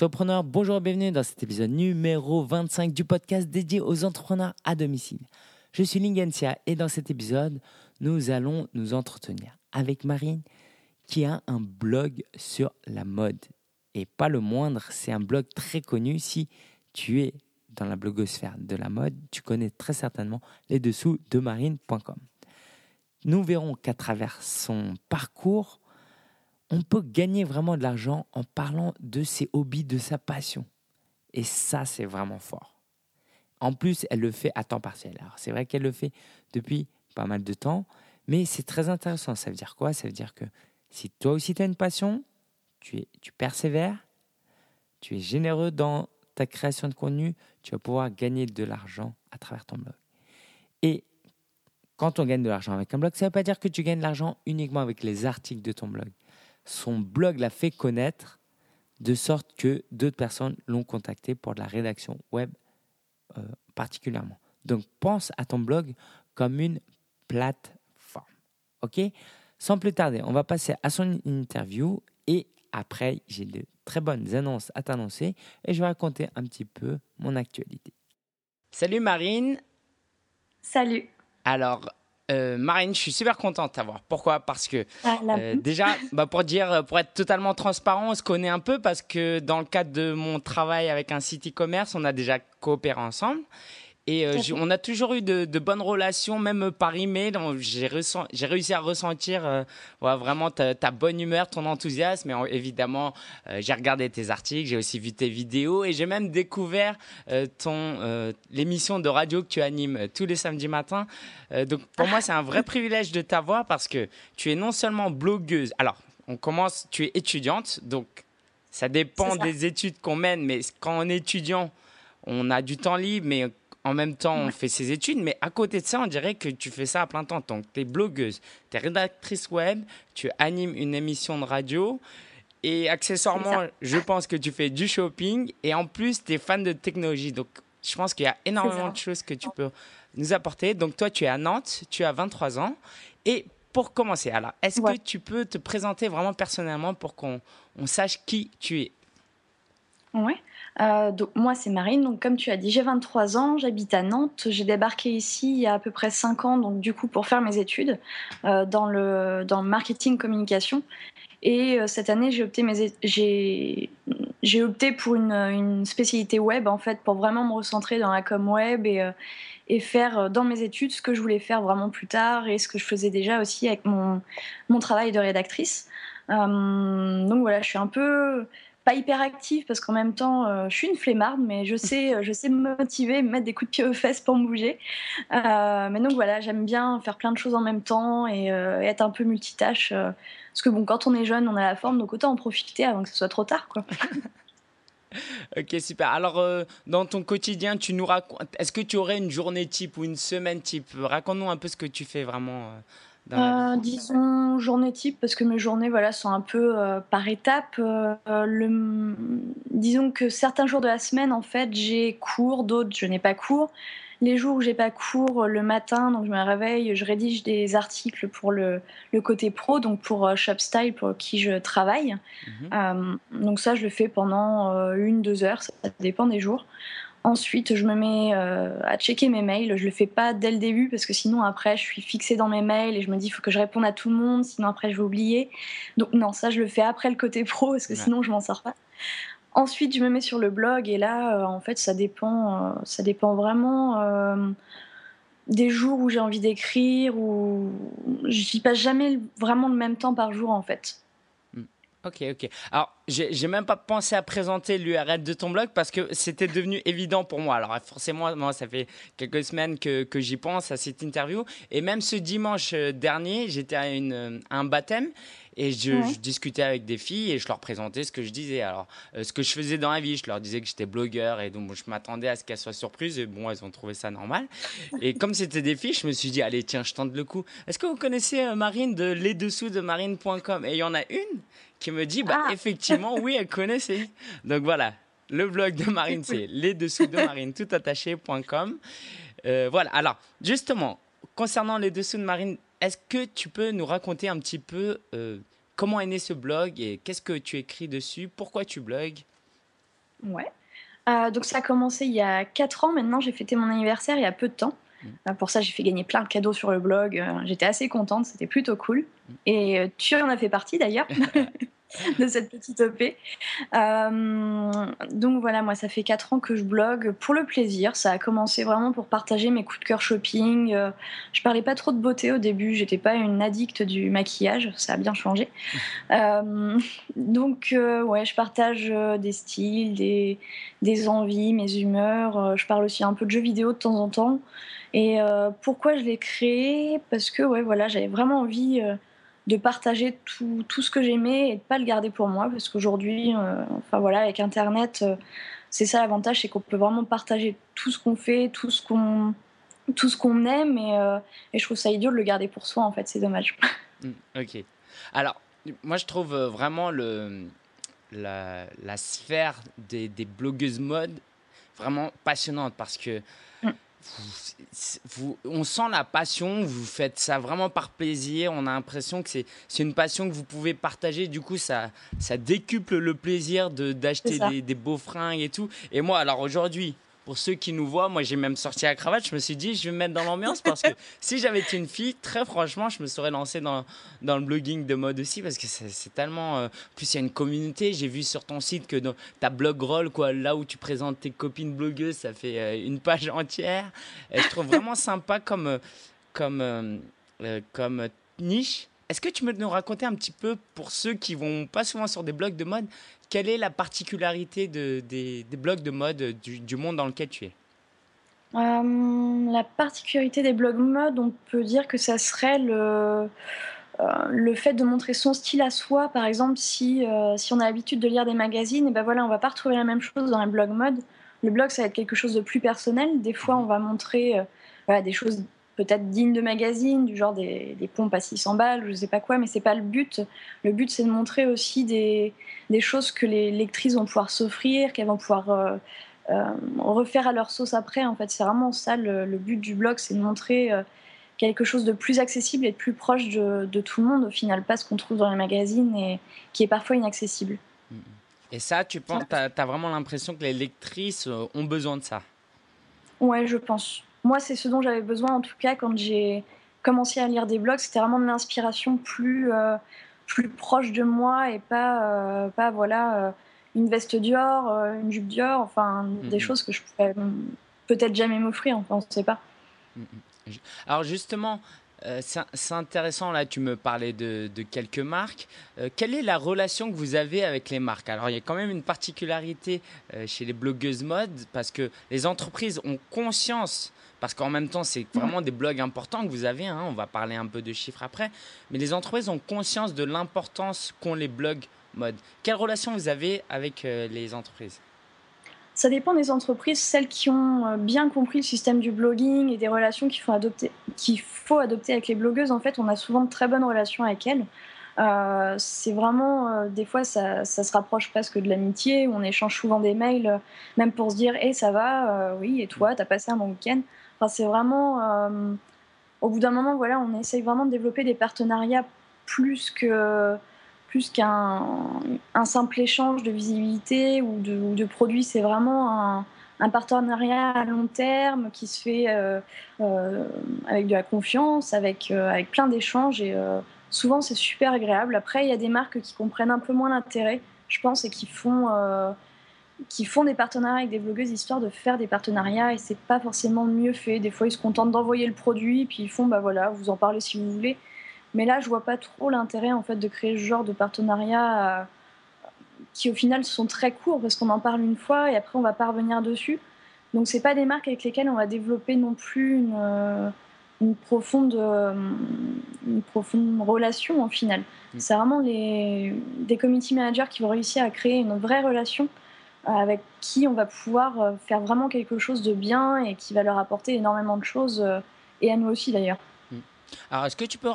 Surpreneur, bonjour et bienvenue dans cet épisode numéro 25 du podcast dédié aux entrepreneurs à domicile. Je suis Lingensia et dans cet épisode, nous allons nous entretenir avec Marine qui a un blog sur la mode. Et pas le moindre, c'est un blog très connu. Si tu es dans la blogosphère de la mode, tu connais très certainement les dessous de marine.com. Nous verrons qu'à travers son parcours, on peut gagner vraiment de l'argent en parlant de ses hobbies, de sa passion. Et ça, c'est vraiment fort. En plus, elle le fait à temps partiel. Alors, c'est vrai qu'elle le fait depuis pas mal de temps, mais c'est très intéressant. Ça veut dire quoi? Ça veut dire que si toi aussi tu as une passion, tu, tu persévères, tu es généreux dans ta création de contenu, tu vas pouvoir gagner de l'argent à travers ton blog. Et quand on gagne de l'argent avec un blog, ça ne veut pas dire que tu gagnes de l'argent uniquement avec les articles de ton blog son blog l'a fait connaître de sorte que d'autres personnes l'ont contacté pour de la rédaction web euh, particulièrement. Donc pense à ton blog comme une plateforme. OK? Sans plus tarder, on va passer à son interview et après, j'ai de très bonnes annonces à t'annoncer et je vais raconter un petit peu mon actualité. Salut Marine. Salut. Alors, euh, Marine, je suis super content de t'avoir. Pourquoi? Parce que ah, euh, déjà, bah, pour dire, pour être totalement transparent, on se connaît un peu parce que dans le cadre de mon travail avec un site e-commerce, on a déjà coopéré ensemble. Et euh, on a toujours eu de, bonnes relations, même par email. J'ai réussi à ressentir euh, vraiment ta, bonne humeur, ton enthousiasme. Et évidemment, euh, j'ai regardé tes articles, j'ai aussi vu tes vidéos et j'ai même découvert ton l'émission de radio que tu animes tous les samedis matins. donc pour moi, c'est un vrai privilège de t'avoir parce que tu es non seulement blogueuse. Alors, on commence, tu es étudiante, donc ça dépend des études qu'on mène, mais quand on est étudiant, on a du temps libre, mais en même temps, on fait ses études, mais à côté de ça, on dirait que tu fais ça à plein temps. Donc, tu es blogueuse, tu es rédactrice web, tu animes une émission de radio. Et accessoirement, je pense que tu fais du shopping. Et en plus, tu es fan de technologie. Donc, je pense qu'il y a énormément de choses que tu peux nous apporter. Donc, toi, tu es à Nantes, tu as 23 ans. Et pour commencer, alors, est-ce que tu peux te présenter vraiment personnellement pour qu'on sache qui tu es? Oui. Euh, moi, c'est Marine. Donc, comme tu as dit, j'ai 23 ans, j'habite à Nantes. J'ai débarqué ici il y a à peu près 5 ans, donc du coup, pour faire mes études euh, dans, le, dans le marketing communication. Et euh, cette année, j'ai opté, j'ai opté pour une, une, spécialité web, en fait, pour vraiment me recentrer dans la com web et, et faire dans mes études ce que je voulais faire vraiment plus tard et ce que je faisais déjà aussi avec mon, mon travail de rédactrice. donc voilà, je suis un peu pas hyper active parce qu'en même temps, euh, je suis une flemmarde, mais je sais, euh, je sais me motiver, me mettre des coups de pied aux fesses pour me bouger. Euh, mais donc voilà, j'aime bien faire plein de choses en même temps et, être un peu multitâche. parce que bon, quand on est jeune, on a la forme, donc autant en profiter avant que ce soit trop tard, quoi. ok, super. Alors, dans ton quotidien, tu nous racontes. Est-ce que tu aurais une journée type ou une semaine type? Raconte-nous un peu ce que tu fais vraiment. Euh, disons journée type parce que mes journées voilà sont un peu euh, par étapes. Euh, le, disons que certains jours de la semaine en fait j'ai cours, d'autres je n'ai pas cours. Les jours où j'ai pas cours le matin, donc je me réveille, je rédige des articles pour le, le côté pro, donc pour Shopstyle pour qui je travaille. Mhm. donc ça je le fais pendant une deux heures, ça dépend des jours. Ensuite, je me mets euh, à checker mes mails. Je le fais pas dès le début parce que sinon après, je suis fixée dans mes mails et je me dis il faut que je réponde à tout le monde, sinon après je vais oublier. Donc non, ça je le fais après le côté pro parce que sinon je m'en sors pas. Ensuite, je me mets sur le blog et là, euh, en fait, ça dépend, euh, ça dépend vraiment des jours où j'ai envie d'écrire ou j'y passe jamais vraiment le même temps par jour en fait. Ok, ok. Alors, j'ai même pas pensé à présenter l'URL de ton blog parce que c'était devenu évident pour moi. Alors, forcément, moi, ça fait quelques semaines que, que j'y pense à cette interview. Et même ce dimanche dernier, j'étais à, une, un baptême et je, discutais avec des filles et je leur présentais ce que je disais. Alors, euh, ce que je faisais dans la vie, je leur disais que j'étais blogueur et donc je m'attendais à ce qu'elles soient surprises. Et bon, elles ont trouvé ça normal. Et comme c'était des filles, je me suis dit, allez, tiens, je tente le coup. Est-ce que vous connaissez euh, Marine de les dessous de marine.com Et il y en a une qui me dit, bah, ah. effectivement, oui, elle connaissait. Donc voilà, le blog de Marine, c'est les dessous de marine, tout attaché.com. Euh, voilà, alors, justement, concernant les dessous de Marine, est-ce que tu peux nous raconter un petit peu comment est né ce blog et qu'est-ce que tu écris dessus? Pourquoi tu blogues? Ouais. donc ça a commencé il y a 4 ans maintenant, j'ai fêté mon anniversaire il y a peu de temps. Mmh. pour ça, j'ai fait gagner plein de cadeaux sur le blog. J'étais assez contente, c'était plutôt cool. Mmh. Et tu en as fait partie d'ailleurs. de cette petite EP. Euh, donc voilà, moi ça fait 4 ans que je blogue pour le plaisir. Ça a commencé vraiment pour partager mes coups de cœur shopping. Euh, je parlais pas trop de beauté au début, j'étais pas une addict du maquillage, ça a bien changé. Euh, donc ouais, je partage des styles, des, des envies, mes humeurs. je parle aussi un peu de jeux vidéo de temps en temps. Et pourquoi je l'ai créé? Parce que ouais, voilà, j'avais vraiment envie de partager tout, tout ce que j'aimais et de pas le garder pour moi parce qu'aujourd'hui, euh, enfin voilà, avec Internet, euh, c'est ça l'avantage, c'est qu'on peut vraiment partager tout ce qu'on fait, tout ce qu'on tout ce qu'on aime et, euh, et, je trouve ça idiot de le garder pour soi en fait, c'est dommage. Mmh, ok. Alors, moi je trouve vraiment le, la, la sphère des, des blogueuses mode vraiment passionnante parce que vous, on sent la passion, vous faites ça vraiment par plaisir, on a l'impression que c'est une passion que vous pouvez partager, du coup ça, ça décuple le plaisir d'acheter des, des beaux fringues et tout. Et moi, alors aujourd'hui, pour ceux qui nous voient, moi j'ai même sorti la cravate, je me suis dit je vais me mettre dans l'ambiance parce que si j'avais été une fille, très franchement, je me serais lancé dans, dans le blogging de mode aussi parce que c'est tellement... Euh, plus il y a une communauté, j'ai vu sur ton site que dans ta blog roll, quoi, là où tu présentes tes copines blogueuses, ça fait euh, une page entière. Et je trouve vraiment sympa comme, euh, comme, comme niche. Est-ce que tu peux nous raconter un petit peu, pour ceux qui vont pas souvent sur des blogs de mode, quelle est la particularité de, des, blogs de mode du, monde dans lequel tu es? Euh, La particularité des blogs mode, on peut dire que ça serait le, euh, fait de montrer son style à soi. Par exemple, si, euh, on a l'habitude de lire des magazines, et ben voilà, on va pas retrouver la même chose dans les blogs mode. Le blog, ça va être quelque chose de plus personnel. Des fois, on va montrer des choses peut-être dignes de magazine, du genre des, pompes à 600 balles, je sais pas quoi, mais c'est pas le but. Le but, c'est de montrer aussi des, choses que les lectrices vont pouvoir s'offrir, qu'elles vont pouvoir euh, euh, refaire à leur sauce après. En fait, c'est vraiment ça le, but du blog, c'est de montrer euh, quelque chose de plus accessible et de plus proche de, tout le monde, au final, pas ce qu'on trouve dans les magazines et qui est parfois inaccessible. Et ça, tu penses, tu as, vraiment l'impression que les lectrices ont besoin de ça? Ouais, je pense moi, c'est ce dont j'avais besoin, en tout cas, quand j'ai commencé à lire des blogs. C'était vraiment de l'inspiration plus, euh, plus proche de moi et pas, euh, pas voilà, euh, une veste Dior, une jupe Dior, enfin, des choses que je pouvais peut-être jamais m'offrir, enfin, on ne sait pas. Alors, justement, c'est intéressant, là, tu me parlais de, de quelques marques. quelle est la relation que vous avez avec les marques? Alors, il y a quand même une particularité chez les blogueuses mode, parce que les entreprises ont conscience parce qu'en même temps, c'est vraiment des blogs importants que vous avez. Hein. on va parler un peu de chiffres après. Mais les entreprises ont conscience de l'importance qu'ont les blogs mode. Quelle relation vous avez avec euh, les entreprises? Ça dépend des entreprises, celles qui ont euh, bien compris le système du blogging et des relations qu'il faut adopter, avec les blogueuses. En fait, on a souvent de très bonnes relations avec elles. Euh, c'est vraiment, des fois, ça, se rapproche presque de l'amitié. On échange souvent des mails, même pour se dire, hé, ça va, oui, et toi, t'as passé un bon week-end c'est vraiment, euh, au bout d'un moment, voilà, on essaye vraiment de développer des partenariats plus plus qu'un un simple échange de visibilité ou de, de produits. C'est vraiment un, partenariat à long terme qui se fait euh, euh, avec de la confiance, avec, avec plein d'échanges. Et souvent, c'est super agréable. Après, il y a des marques qui comprennent un peu moins l'intérêt, je pense, et qui font qui font des partenariats avec des blogueuses histoire de faire des partenariats et c'est pas forcément mieux fait. Des fois, ils se contentent d'envoyer le produit puis ils font bah voilà, vous en parlez si vous voulez. Mais là, je vois pas trop l'intérêt en fait de créer ce genre de partenariat euh, qui au final sont très courts parce qu'on en parle une fois et après on va pas revenir dessus. Donc c'est pas des marques avec lesquelles on va développer non plus une, euh, une profonde euh, une profonde relation en final. Mm. C'est vraiment les, des community managers qui vont réussir à créer une vraie relation avec qui on va pouvoir euh, faire vraiment quelque chose de bien et qui va leur apporter énormément de choses, euh, et à nous aussi d'ailleurs. Hmm. Alors, est-ce que tu peux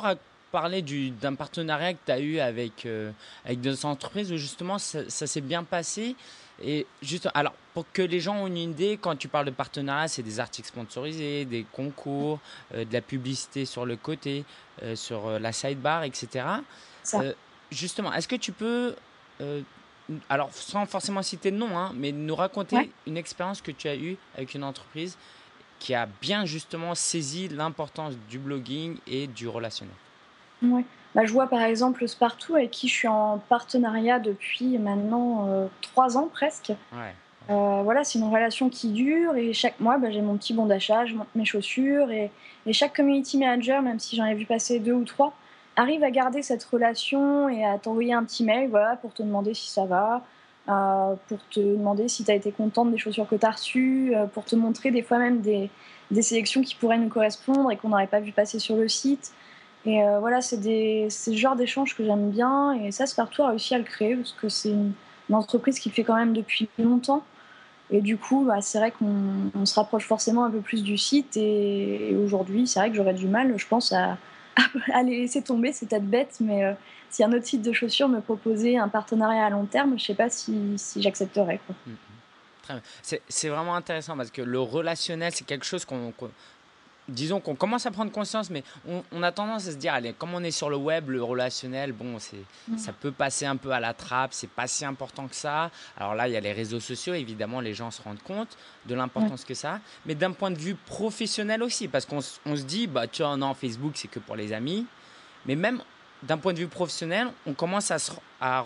parler d'un partenariat que tu as eu avec, euh, avec des entreprises où justement ça, s'est bien passé? Et juste, alors, pour que les gens aient une idée, quand tu parles de partenariat, c'est des articles sponsorisés, des concours, de la publicité sur le côté, sur la sidebar, etc. justement, est-ce que tu peux alors sans forcément citer de nom, hein, mais nous raconter une expérience que tu as eue avec une entreprise qui a bien justement saisi l'importance du blogging et du relationnel. Ouais. Bah, je vois par exemple Spartoo avec qui je suis en partenariat depuis maintenant euh, trois ans presque. Euh, voilà, c'est une relation qui dure et chaque mois, bah, j'ai mon petit bon d'achat, je monte mes chaussures et, et, chaque community manager, même si j'en ai vu passer deux ou trois, arrive à garder cette relation et à t'envoyer un petit mail voilà, pour te demander si ça va, euh, pour te demander si tu as été contente des chaussures que tu as reçues, pour te montrer des fois même des, des sélections qui pourraient nous correspondre et qu'on n'aurait pas vu passer sur le site. Et euh, voilà, c'est ce genre d'échange que j'aime bien. Et ça, Spartoo a réussi à le créer parce que c'est une, entreprise qui le fait quand même depuis longtemps. Et du coup, bah, c'est vrai qu'on se rapproche forcément un peu plus du site. Et, aujourd'hui, c'est vrai que j'aurais du mal, je pense, à, à, les laisser tomber. C'est peut-être bête, mais euh, si un autre site de chaussures me proposait un partenariat à long terme, je sais pas si, si j'accepterais. Mm, mm. C'est vraiment intéressant parce que le relationnel, c'est quelque chose qu'on disons qu'on commence à prendre conscience, mais on, a tendance à se dire, allez, comme on est sur le web, le relationnel, bon, c'est, mm. ça peut passer un peu à la trappe, c'est pas si important que ça. Alors là, il y a les réseaux sociaux, évidemment, les gens se rendent compte de l'importance que ça, mais d'un point de vue professionnel aussi, parce qu'on se dit, bah, tu vois, non, Facebook, c'est que pour les amis, mais même d'un point de vue professionnel, on commence à, à,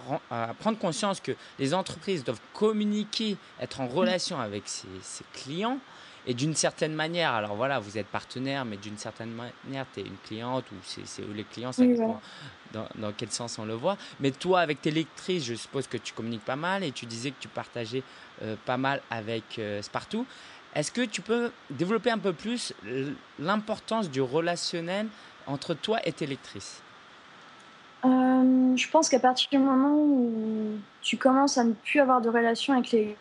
prendre conscience que les entreprises doivent communiquer, être en mm. relation avec ses clients et d'une certaine manière, alors voilà, vous êtes partenaire, mais d'une certaine manière, tu es une cliente ou c'est les clients, ça dans, dans, quel sens on le voit. Mais toi, avec tes lectrices, je suppose que tu communiques pas mal et tu disais que tu partageais euh, pas mal avec euh, Spartoo. Est-ce que tu peux développer un peu plus l'importance du relationnel entre toi et tes lectrices? Euh, Je pense qu'à partir du moment où tu commences à ne plus avoir de relation avec les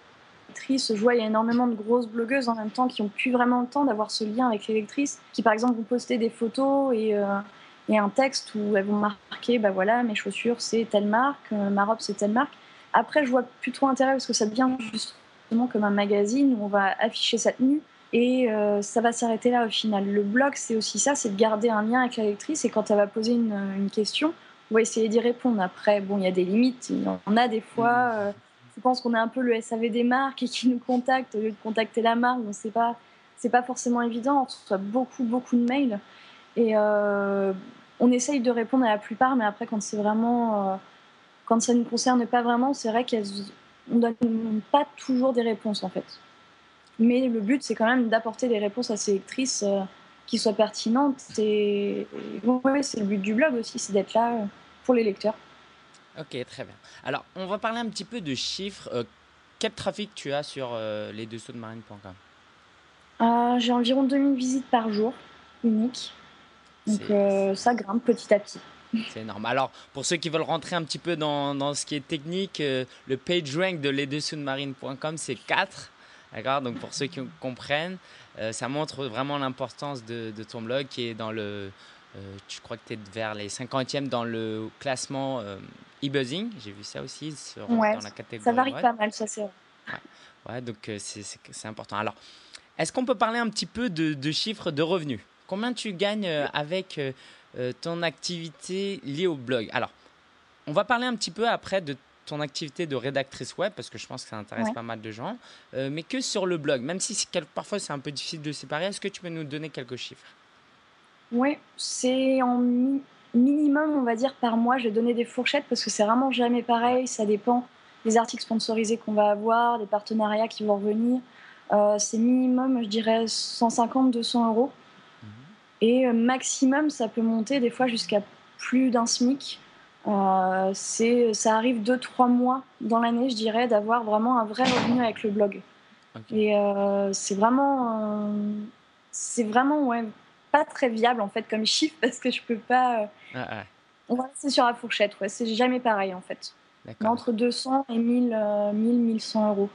je vois, il y a énormément de grosses blogueuses en même temps qui n'ont plus vraiment le temps d'avoir ce lien avec les lectrices, qui par exemple vont poster des photos et, euh, et un texte où elles vont marquer, bah voilà, mes chaussures c'est telle marque, euh, ma robe c'est telle marque. Après, je vois plus trop intérêt parce que ça devient justement comme un magazine où on va afficher sa tenue et euh, ça va s'arrêter là au final. Le blog, c'est aussi ça, c'est de garder un lien avec la lectrice et quand elle va poser une, question, on va essayer d'y répondre. Après, bon, il y a des limites. En a des fois. Je pense qu'on est un peu le SAV des marques et qui nous contactent au lieu de contacter la marque. Donc c'est pas c'est pas forcément évident. On reçoit beaucoup beaucoup de mails et euh, on essaye de répondre à la plupart, mais après quand c'est vraiment euh, quand ça ne nous concerne pas vraiment, c'est vrai qu'on donne pas toujours des réponses en fait. Mais le but c'est quand même d'apporter des réponses à ces lectrices euh, qui soient pertinentes et c'est le but du blog aussi, c'est d'être là pour les lecteurs. Ok, très bien. Alors, on va parler un petit peu de chiffres. Euh, quel trafic tu as sur euh, les dessous de marine.com euh, J'ai environ 2000 visites par jour, unique. Donc, ça grimpe petit à petit. C'est énorme. Alors, pour ceux qui veulent rentrer un petit peu dans, dans ce qui est technique, le page rank de les dessous de marine.com, c'est 4. D'accord? Donc, pour ceux qui comprennent, ça montre vraiment l'importance de, de, ton blog qui est dans le. tu crois que tu es vers les 50e dans le classement e-buzzing, j'ai vu ça aussi sur, dans la catégorie. Ça varie pas mal, ça c'est vrai. Ouais. donc euh, c'est important. Alors, est-ce qu'on peut parler un petit peu de, chiffres de revenus? Combien tu gagnes euh, avec euh, ton activité liée au blog? Alors, on va parler un petit peu après de ton activité de rédactrice web, parce que je pense que ça intéresse pas mal de gens, mais que sur le blog, même si parfois c'est un peu difficile de séparer, est-ce que tu peux nous donner quelques chiffres? Oui, c'est en minimum, on va dire, par mois. Je vais donner des fourchettes parce que c'est vraiment jamais pareil. Ça dépend des articles sponsorisés qu'on va avoir, des partenariats qui vont revenir. Euh, c'est minimum, je dirais, 150-200 euros. Mhm. Et euh, maximum, ça peut monter des fois jusqu'à plus d'un SMIC. Euh, ça arrive 2-3 mois dans l'année, je dirais, d'avoir vraiment un vrai revenu avec le blog. Et euh, c'est vraiment, c'est vraiment ouais, pas très viable en fait comme chiffre parce que je peux pas. Euh, ah, ah. On va rester sur la fourchette, ouais. c'est jamais pareil en fait. Entre 200 et 1000, 1000 1100 euros.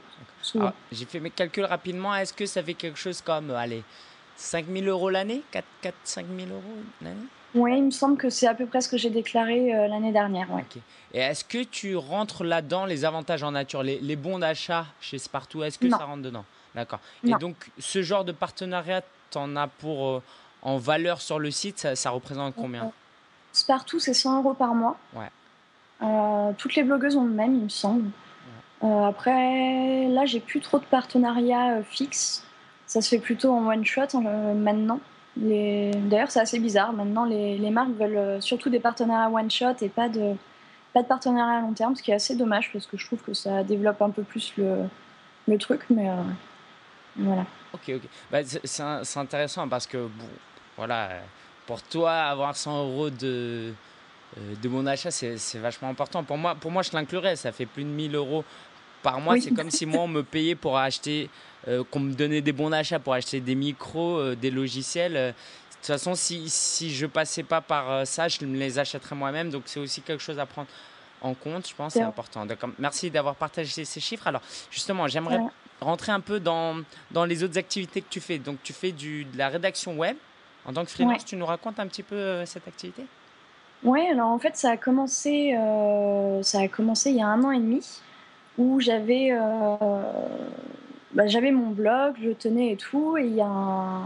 J'ai fait mes calculs rapidement. Est-ce que ça fait quelque chose comme, euh, allez, 5000 euros l'année? 4, 4 5 000 euros l'année? Oui, il me semble que c'est à peu près ce que j'ai déclaré euh, l'année dernière. Ouais. Et est-ce que tu rentres là-dedans les avantages en nature, les, les bons d'achat chez Spartoo, est-ce que ça rentre dedans? D'accord. Et donc, ce genre de partenariat, tu en as pour en valeur sur le site, ça, représente combien? Partout, c'est 100 euros par mois. Ouais. Euh, toutes les blogueuses ont le même, il me semble. après, là, j'ai plus trop de partenariats fixes. Ça se fait plutôt en one shot maintenant. D'ailleurs, c'est assez bizarre. Maintenant, les, les, marques veulent surtout des partenariats one shot et pas de, pas de partenariat à long terme, ce qui est assez dommage parce que je trouve que ça développe un peu plus le, le truc. Mais voilà. Ok, ok. Bah, c'est intéressant parce que, bon, voilà, pour toi, avoir 100 euros de, euh, de mon achat, c'est vachement important. Pour moi, pour moi je l'inclurais. Ça fait plus de 1000 euros par mois. C'est comme si moi, on me payait pour acheter, euh, qu'on me donnait des bons d'achat pour acheter des micros, euh, des logiciels. de toute façon, si, si je passais pas par ça, je me les achèterais moi-même. Donc, c'est aussi quelque chose à prendre en compte, je pense, c'est important. merci d'avoir partagé ces chiffres. Alors, justement, j'aimerais rentrer un peu dans, dans les autres activités que tu fais. Donc, tu fais du, de la rédaction web. En tant que freelance, tu nous racontes un petit peu euh, cette activité? Oui, alors en fait, ça a, commencé, euh, ça a commencé il y a un an et demi, où j'avais euh, bah, j'avais mon blog, je tenais et tout, et il y a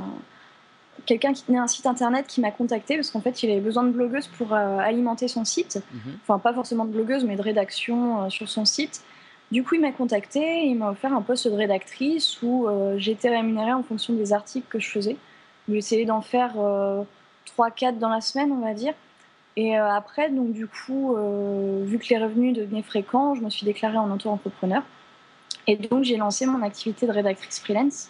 quelqu'un qui tenait un site internet qui m'a contacté parce qu'en fait il avait besoin de blogueuses pour alimenter son site. Mhm. Enfin, pas forcément de blogueuse, mais de rédaction sur son site. Du coup, il m'a contacté et il m'a offert un poste de rédactrice où j'étais rémunérée en fonction des articles que je faisais. J'ai essayé d'en faire 3-4 euh, dans la semaine, on va dire. Et euh, après, donc du coup, euh, vu que les revenus devenaient fréquents, je me suis déclarée en auto-entrepreneur. Et donc, j'ai lancé mon activité de rédactrice freelance.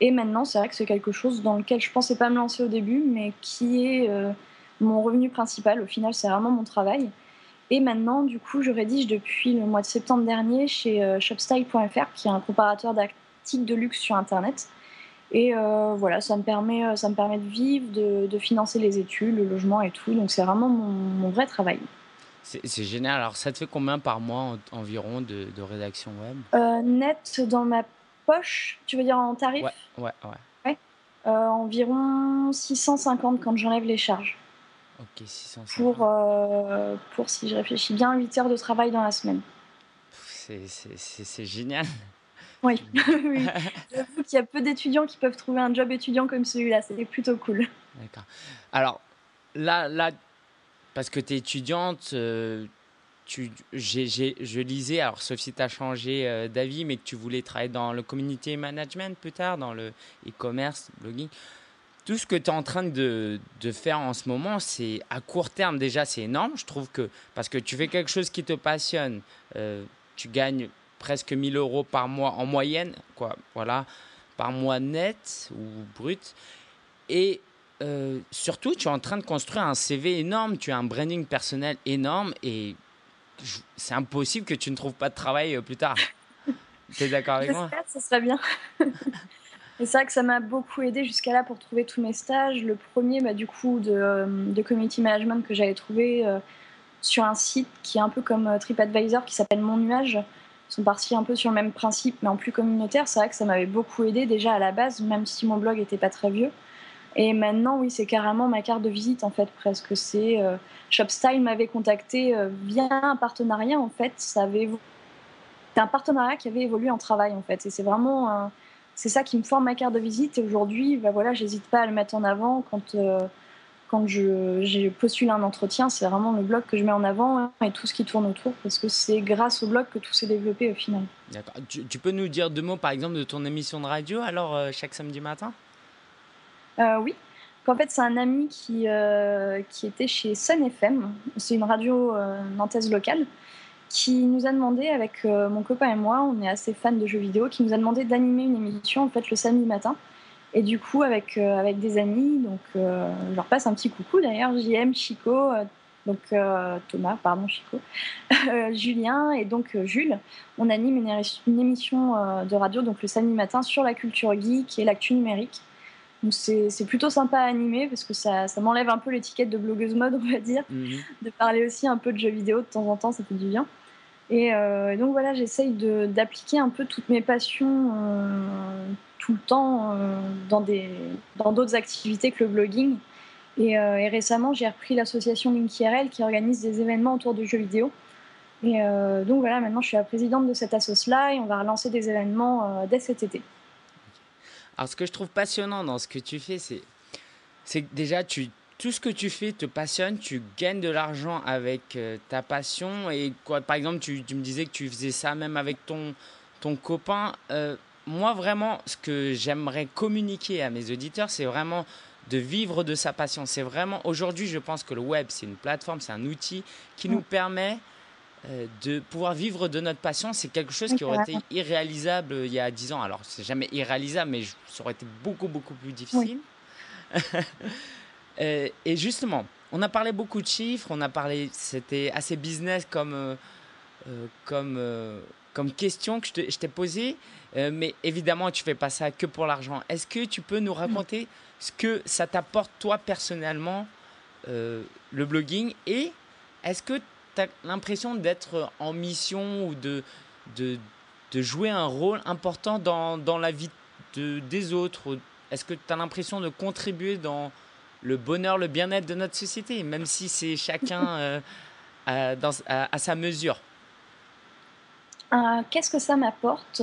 Et maintenant, c'est vrai que c'est quelque chose dans lequel je pensais pas me lancer au début, mais qui est mon revenu principal. Au final, c'est vraiment mon travail. Et maintenant, du coup, je rédige depuis le mois de septembre dernier chez shopstyle.fr, qui est un comparateur d'articles de luxe sur Internet. Et euh, voilà, ça me, permet, euh, ça me permet de vivre, de, financer les études, le logement et tout. Donc c'est vraiment mon, vrai travail. C'est génial. Alors ça te fait combien par mois environ de, rédaction web? Euh, Net dans ma poche, tu veux dire en tarif? Ouais, ouais, ouais. environ 650 quand j'enlève les charges. Ok, 650. Pour, pour, si je réfléchis bien, 8 heures de travail dans la semaine. C'est génial. Oui, oui. j'avoue qu'il y a peu d'étudiants qui peuvent trouver un job étudiant comme celui-là. C'est plutôt cool. D'accord. Alors, là, là, parce que tu es étudiante, euh, tu, je lisais, alors sauf si tu as changé euh, d'avis, mais que tu voulais travailler dans le community management plus tard, dans le e-commerce, blogging. Tout ce que tu es en train de, de faire en ce moment, c'est à court terme déjà, c'est énorme. Je trouve que parce que tu fais quelque chose qui te passionne, euh, tu gagnes presque 1000 euros par mois en moyenne, quoi, voilà, par mois net ou brut. Et euh, surtout, tu es en train de construire un CV énorme, tu as un branding personnel énorme et c'est impossible que tu ne trouves pas de travail euh, plus tard. tu es d'accord avec moi? Ça serait bien. Et c'est vrai que ça m'a beaucoup aidé jusqu'à là pour trouver tous mes stages. Le premier, bah, du coup, de, euh, de community management que j'avais trouvé sur un site qui est un peu comme TripAdvisor qui s'appelle Mon Nuage sont partis un peu sur le même principe, mais en plus communautaire. C'est vrai que ça m'avait beaucoup aidé déjà à la base, même si mon blog n'était pas très vieux. Et maintenant, oui, c'est carrément ma carte de visite en fait, presque. C'est euh, Shopstyle m'avait contacté euh, via un partenariat en fait. C'est un partenariat qui avait évolué en travail en fait. Et c'est vraiment c'est ça qui me forme ma carte de visite. Et aujourd'hui, bah voilà, j'hésite pas à le mettre en avant quand euh, quand je, postule un entretien, c'est vraiment le blog que je mets en avant et tout ce qui tourne autour, parce que c'est grâce au blog que tout s'est développé au final. D'accord. Tu, peux nous dire deux mots, par exemple, de ton émission de radio, alors, euh, chaque samedi matin? Euh, Oui. En fait, c'est un ami qui, euh, qui était chez Sun FM, c'est une radio nantaise locale, qui nous a demandé, avec mon copain et moi, on est assez fans de jeux vidéo, qui nous a demandé d'animer une émission en fait, le samedi matin. Et du coup, avec, euh, avec des amis, donc euh, je leur passe un petit coucou d'ailleurs, JM, Chico, euh, donc Thomas, pardon, Chico, Julien et donc Jules. On anime une, émission de radio donc le samedi matin sur la culture geek et l'actu numérique. Donc c'est plutôt sympa à animer parce que ça, ça m'enlève un peu l'étiquette de blogueuse mode, on va dire, mhm. de parler aussi un peu de jeux vidéo de temps en temps, ça fait du bien. Et, donc voilà, j'essaye d'appliquer un peu toutes mes passions tout le temps euh, dans des dans d'autres activités que le blogging. Et, euh, récemment, j'ai repris l'association LinkIRL qui organise des événements autour du jeu vidéo. Et euh, donc voilà, maintenant je suis la présidente de cette association-là et on va relancer des événements dès cet été. Alors ce que je trouve passionnant dans ce que tu fais, c'est, c'est que déjà tu, tout ce que tu fais te passionne, tu gagnes de l'argent avec ta passion. Et quoi, par exemple, tu, me disais que tu faisais ça même avec ton, ton copain. Moi, vraiment, ce que j'aimerais communiquer à mes auditeurs, c'est vraiment de vivre de sa passion. C'est vraiment, aujourd'hui, je pense que le web, c'est une plateforme, c'est un outil qui nous permet euh, de pouvoir vivre de notre passion. C'est quelque chose qui aurait été irréalisable il y a 10 ans. Alors, c'est jamais irréalisable, mais ça aurait été beaucoup, beaucoup plus difficile. Euh, et justement, on a parlé beaucoup de chiffres, on a parlé, c'était assez business comme, euh, comme, comme question que je t'ai posée. mais évidemment, tu fais pas ça que pour l'argent. Est-ce que tu peux nous raconter ce que ça t'apporte toi personnellement, euh, le blogging, et est-ce que tu as l'impression d'être en mission ou de, de, de, jouer un rôle important dans, dans la vie de, des autres? Est-ce que tu as l'impression de contribuer dans le bonheur, le bien-être de notre société, même si c'est chacun euh, à, sa mesure? Qu'est-ce que ça m'apporte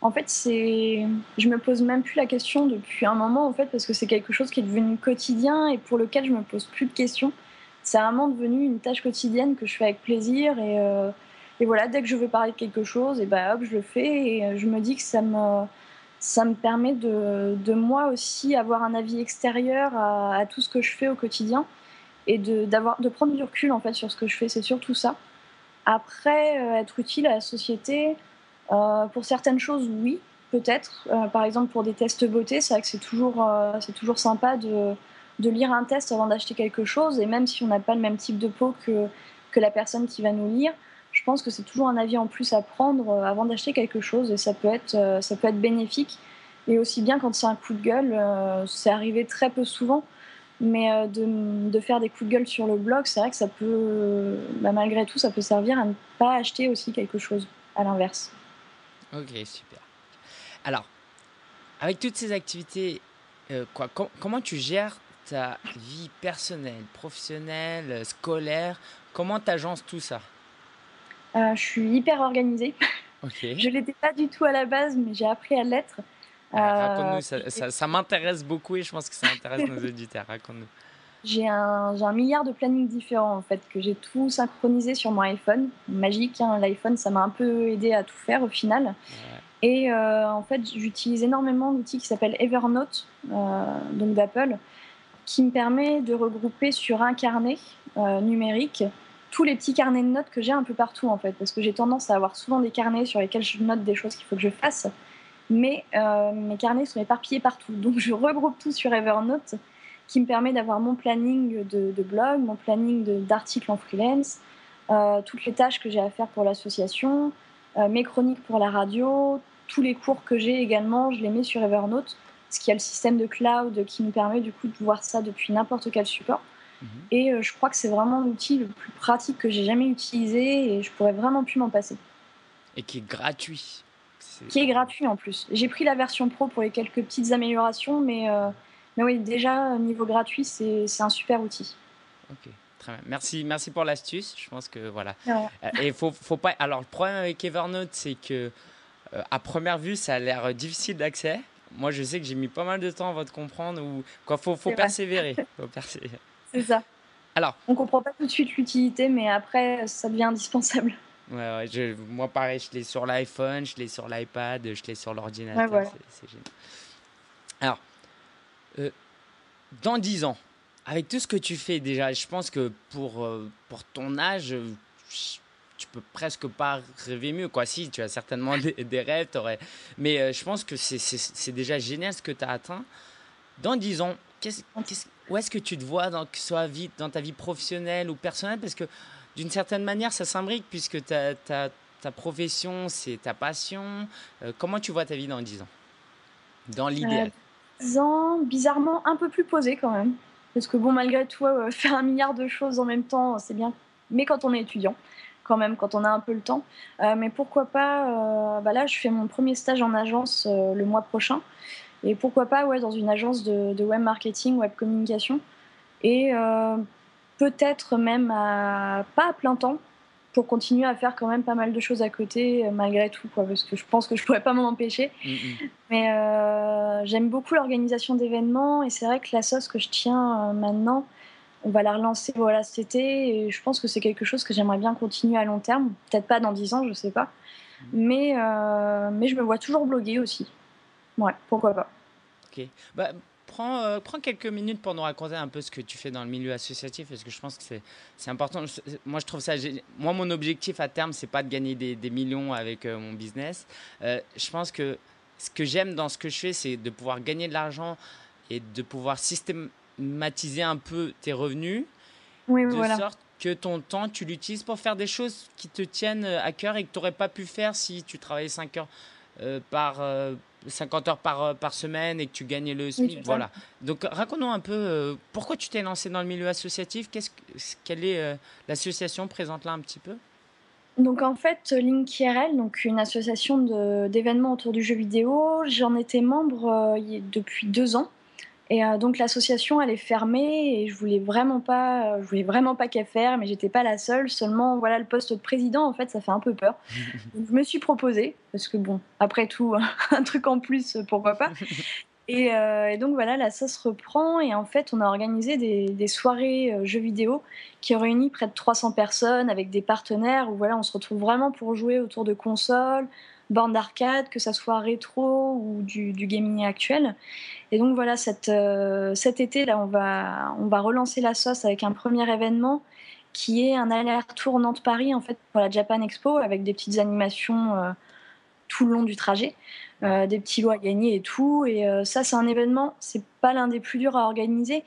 en fait, c'est, je me pose même plus la question depuis un moment, en fait, parce que c'est quelque chose qui est devenu quotidien et pour lequel je me pose plus de questions. C'est vraiment devenu une tâche quotidienne que je fais avec plaisir et, euh, voilà, dès que je veux parler de quelque chose, et ben hop, je le fais et euh, je me dis que ça me, ça me permet de, de moi aussi avoir un avis extérieur à, tout ce que je fais au quotidien et de, de prendre du recul en fait sur ce que je fais. C'est surtout ça. Après, euh, être utile à la société. Euh, pour certaines choses, oui, peut-être. Euh, par exemple, pour des tests beauté, c'est vrai que c'est toujours, c'est toujours sympa de, de lire un test avant d'acheter quelque chose. Et même si on n'a pas le même type de peau que, que la personne qui va nous lire, je pense que c'est toujours un avis en plus à prendre avant d'acheter quelque chose. Et ça peut être, ça peut être bénéfique. Et aussi bien quand c'est un coup de gueule, c'est arrivé très peu souvent. Mais de, de, faire des coups de gueule sur le blog, c'est vrai que ça peut, bah, malgré tout, ça peut servir à ne pas acheter aussi quelque chose, à l'inverse. Ok, super. Alors, avec toutes ces activités, euh, quoi, comment tu gères ta vie personnelle, professionnelle, scolaire? Comment tu agences tout ça? Euh, Je suis hyper organisée. je ne l'étais pas du tout à la base, mais j'ai appris à l'être. Raconte-nous, ça, ça, ça m'intéresse beaucoup et je pense que ça intéresse nos auditeurs. Raconte-nous. J'ai un, un, milliard de plannings différents en fait, que j'ai tout synchronisé sur mon iPhone. Magique, hein, l'iPhone, ça m'a un peu aidé à tout faire au final. Et euh, en fait, j'utilise énormément d'outils qui s'appellent Evernote, euh, donc d'Apple, qui me permet de regrouper sur un carnet euh, numérique tous les petits carnets de notes que j'ai un peu partout en fait, parce que j'ai tendance à avoir souvent des carnets sur lesquels je note des choses qu'il faut que je fasse, mais mes carnets sont éparpillés partout. Donc je regroupe tout sur Evernote qui me permet d'avoir mon planning de, blog, mon planning d'articles en freelance, euh, toutes les tâches que j'ai à faire pour l'association, euh, mes chroniques pour la radio, tous les cours que j'ai également, je les mets sur Evernote, ce qui a le système de cloud qui nous permet du coup de voir ça depuis n'importe quel support. Mhm. Et euh, je crois que c'est vraiment l'outil le plus pratique que j'ai jamais utilisé et je pourrais vraiment plus m'en passer. Et qui est gratuit. Qui est gratuit en plus. J'ai pris la version pro pour les quelques petites améliorations, mais mais oui, déjà, niveau gratuit, c'est un super outil. Ok, très bien. Merci, merci pour l'astuce. Je pense que voilà. Euh, et faut, faut pas. Alors, le problème avec Evernote, c'est que euh, à première vue, ça a l'air difficile d'accès. Moi, je sais que j'ai mis pas mal de temps à te comprendre. Ou quoi, faut, faut persévérer. faut persévérer. C'est ça. Alors. On comprend pas tout de suite l'utilité, mais après, ça devient indispensable. Ouais, ouais je, moi pareil, je l'ai sur l'iPhone, je l'ai sur l'iPad, je l'ai sur l'ordinateur. C'est génial. Alors, euh, dans 10 ans, avec tout ce que tu fais déjà, je pense que pour, euh, pour ton âge, tu peux presque pas rêver mieux. Quoi. Si, tu as certainement des, rêves, aurais... mais euh, je pense que c'est déjà génial ce que tu as atteint. Dans 10 ans, où est-ce que tu te vois, dans, que ce soit vite dans ta vie professionnelle ou personnelle? Parce que d'une certaine manière, ça s'imbrique puisque ta, ta, ta profession, c'est ta passion. comment tu vois ta vie dans 10 ans? Dans l'idéal ans, bizarrement un peu plus posé quand même. Parce que bon, malgré tout, euh, faire un milliard de choses en même temps, c'est bien. Mais quand on est étudiant, quand même, quand on a un peu le temps. Euh, mais pourquoi pas, euh, bah là, je fais mon premier stage en agence le mois prochain. Et pourquoi pas, ouais, dans une agence de, de web marketing, web communication. Et peut-être même à, pas à plein temps, pour continuer à faire quand même pas mal de choses à côté euh, malgré tout, quoi, parce que je pense que je pourrais pas m'en empêcher. Mm, mm. Mais euh, j'aime beaucoup l'organisation d'événements et c'est vrai que la sauce que je tiens euh, maintenant, on va la relancer voilà, cet été et je pense que c'est quelque chose que j'aimerais bien continuer à long terme. Peut-être pas dans 10 ans, je sais pas. Mmh. Mais, mais je me vois toujours bloguer aussi. Ouais, pourquoi pas. Ok. Bah, prends, euh, prends quelques minutes pour nous raconter un peu ce que tu fais dans le milieu associatif, parce que je pense que c'est important. Moi, je trouve ça. Moi, mon objectif à terme, c'est pas de gagner des, des millions avec euh, mon business. Euh, je pense que ce que j'aime dans ce que je fais, c'est de pouvoir gagner de l'argent et de pouvoir systématiser un peu tes revenus. Oui, de voilà. sorte que ton temps, tu l'utilises pour faire des choses qui te tiennent à cœur et que tu n'aurais pas pu faire si tu travaillais 5 heures par, 50 heures par, euh, par semaine et que tu gagnais le SMIC. voilà. Donc raconte-nous un peu euh, pourquoi tu t'es lancé dans le milieu associatif? Qu'est-ce, quelle est euh, l'association? Présente là un petit peu. Donc en fait, LinkIRL, donc une association d'événements autour du jeu vidéo, j'en étais membre depuis deux ans. Et euh, donc l'association elle est fermée et je voulais vraiment pas, je voulais vraiment pas qu'elle ferme, mais j'étais pas la seule. Seulement voilà le poste de président en fait ça fait un peu peur. Donc, je me suis proposée parce que bon après tout un truc en plus pourquoi pas. Et, euh, et donc voilà là ça se reprend et en fait on a organisé des, des soirées euh, jeux vidéo qui ont réuni près de 300 personnes avec des partenaires où voilà on se retrouve vraiment pour jouer autour de consoles bornes d'arcade, que ça soit rétro ou du, gaming actuel. Et donc voilà, euh, cet été, là, on va, on va relancer la sauce avec un premier événement qui est un aller-retour Nantes-Paris, en fait, pour la Japan Expo, avec des petites animations euh, tout le long du trajet, euh, des petits lots à gagner et tout. Et ça, c'est un événement, c'est pas l'un des plus durs à organiser,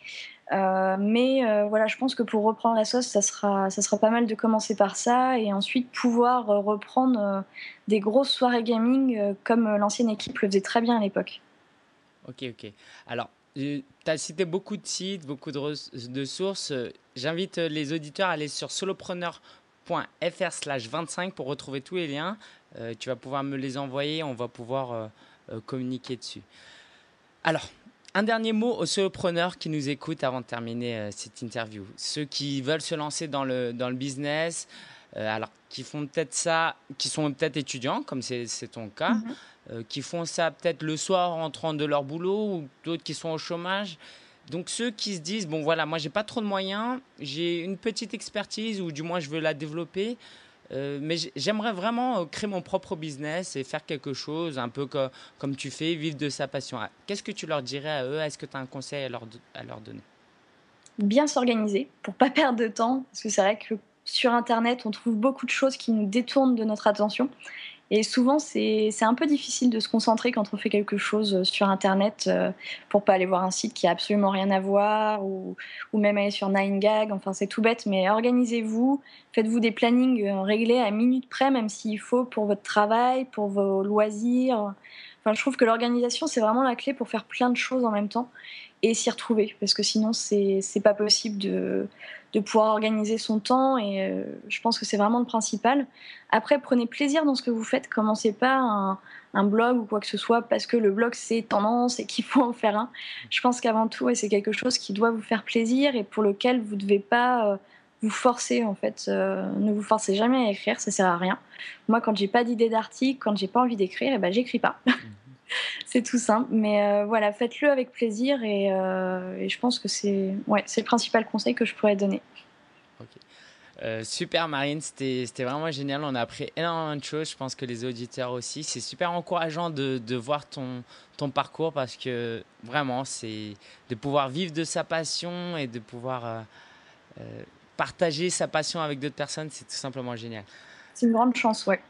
euh, mais euh, voilà, je pense que pour reprendre la sauce, ça sera, ça sera pas mal de commencer par ça et ensuite pouvoir euh, reprendre des grosses soirées gaming comme l'ancienne équipe le faisait très bien à l'époque. Ok, ok. Alors, tu as cité beaucoup de sites, beaucoup de, sources. J'invite les auditeurs à aller sur solopreneur.fr slash 25 pour retrouver tous les liens. tu vas pouvoir me les envoyer, on va pouvoir communiquer dessus. Alors, un dernier mot aux solopreneurs qui nous écoutent avant de terminer euh, cette interview. Ceux qui veulent se lancer dans le, dans le business, euh, alors qui font peut-être ça, qui sont peut-être étudiants, comme c'est ton cas, mhm. euh, qui font ça peut-être le soir en rentrant de leur boulot, ou d'autres qui sont au chômage. Donc ceux qui se disent, bon voilà, moi j'ai pas trop de moyens, j'ai une petite expertise, ou du moins je veux la développer, euh, mais j'aimerais vraiment euh, créer mon propre business et faire quelque chose un peu comme, tu fais, vivre de sa passion. Ah, qu'est-ce que tu leur dirais à eux? Est-ce que tu as un conseil à leur, à leur donner? Bien s'organiser pour pas perdre de temps, parce que c'est vrai que sur Internet, on trouve beaucoup de choses qui nous détournent de notre attention. Et souvent, c'est un peu difficile de se concentrer quand on fait quelque chose euh, sur Internet euh, pour pas aller voir un site qui a absolument rien à voir ou, ou même aller sur 9gag. Enfin, c'est tout bête, mais organisez-vous, faites-vous des plannings euh, réglés à minute près, même s'il faut pour votre travail, pour vos loisirs. Enfin, je trouve que l'organisation, c'est vraiment la clé pour faire plein de choses en même temps et s'y retrouver, parce que sinon, c'est pas possible de de pouvoir organiser son temps et euh, je pense que c'est vraiment le principal. Après, prenez plaisir dans ce que vous faites. Commencez pas un, blog ou quoi que ce soit parce que le blog c'est tendance et qu'il faut en faire un. Je pense qu'avant tout, c'est quelque chose qui doit vous faire plaisir et pour lequel vous ne devez pas euh, vous forcer en fait. Euh, ne vous forcez jamais à écrire, ça sert à rien. Moi, quand j'ai pas d'idée d'article, quand j'ai pas envie d'écrire, et eh ben j'écris pas. C'est tout simple. Mais euh, voilà, faites-le avec plaisir euh, et, je pense que c'est le principal conseil que je pourrais donner. Euh, super Marine, c'était vraiment génial. On a appris énormément de choses. Je pense que les auditeurs aussi. C'est super encourageant de, de, voir ton, ton parcours parce que vraiment, c'est de pouvoir vivre de sa passion et de pouvoir partager sa passion avec d'autres personnes, c'est tout simplement génial. C'est une grande chance, ouais.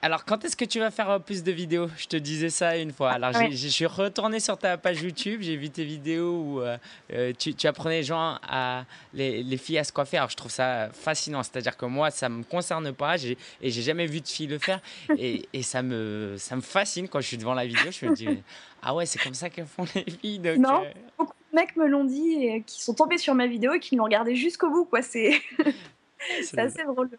Alors, quand est-ce que tu vas faire euh, plus de vidéos? Je te disais ça une fois. Alors, je suis retourné sur ta page YouTube, j'ai vu tes vidéos où euh, euh, tu, apprenais les gens, à, les, filles à se coiffer. Alors, je trouve ça fascinant. C'est-à-dire que moi, ça me concerne pas et j'ai jamais vu de filles le faire. et, ça, me, ça me fascine quand je suis devant la vidéo. Je me dis, ah ouais, c'est comme ça qu'elles font les filles. non, beaucoup de mecs me l'ont dit et qui sont tombés sur ma vidéo et qui l'ont regardé jusqu'au bout. C'est assez drôle.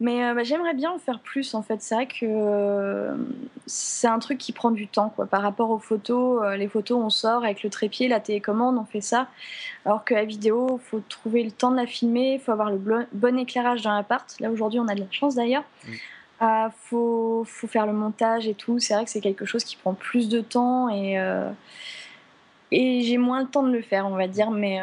Mais euh, bah, j'aimerais bien en faire plus en fait. C'est vrai que euh, c'est un truc qui prend du temps quoi. Par rapport aux photos, euh, les photos on sort avec le trépied, la télécommande, on fait ça. Alors que la vidéo, il faut trouver le temps de la filmer, il faut avoir le bon éclairage dans l'appart. Là aujourd'hui on a de la chance d'ailleurs. Il faut, faut, faire le montage et tout. C'est vrai que c'est quelque chose qui prend plus de temps et et j'ai moins le temps de le faire, on va dire, mais,